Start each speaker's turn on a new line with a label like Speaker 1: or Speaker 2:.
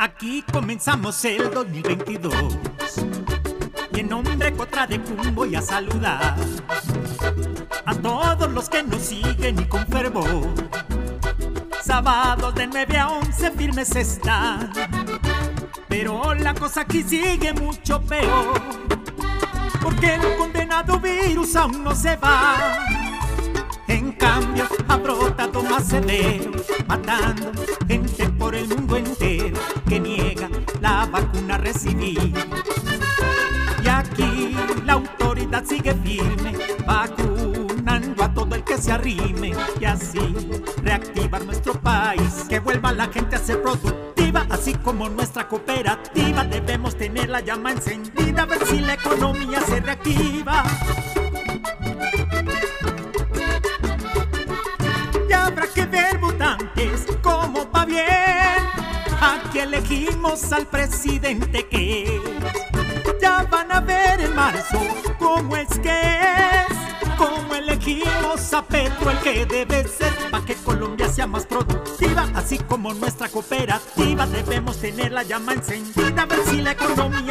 Speaker 1: Aquí comenzamos el 2022 y en nombre contra de Cum voy a saludar a todos los que nos siguen y con fervor. Sábados de 9 a 11 firmes están, pero la cosa aquí sigue mucho peor, porque el condenado virus aún no se va. En cambio, ha brotado más severo, matando gente por el mundo entero niega la vacuna recibir. Y aquí la autoridad sigue firme, vacunando a todo el que se arrime y así reactivar nuestro país, que vuelva la gente a ser productiva, así como nuestra cooperativa. Debemos tener la llama encendida, a ver si la economía se reactiva. Habrá que ver Elegimos al presidente que. Ya van a ver en marzo cómo es que es. Cómo elegimos a Petro el que debe ser para que Colombia sea más productiva, así como nuestra cooperativa debemos tener la llama encendida, a ver si la economía.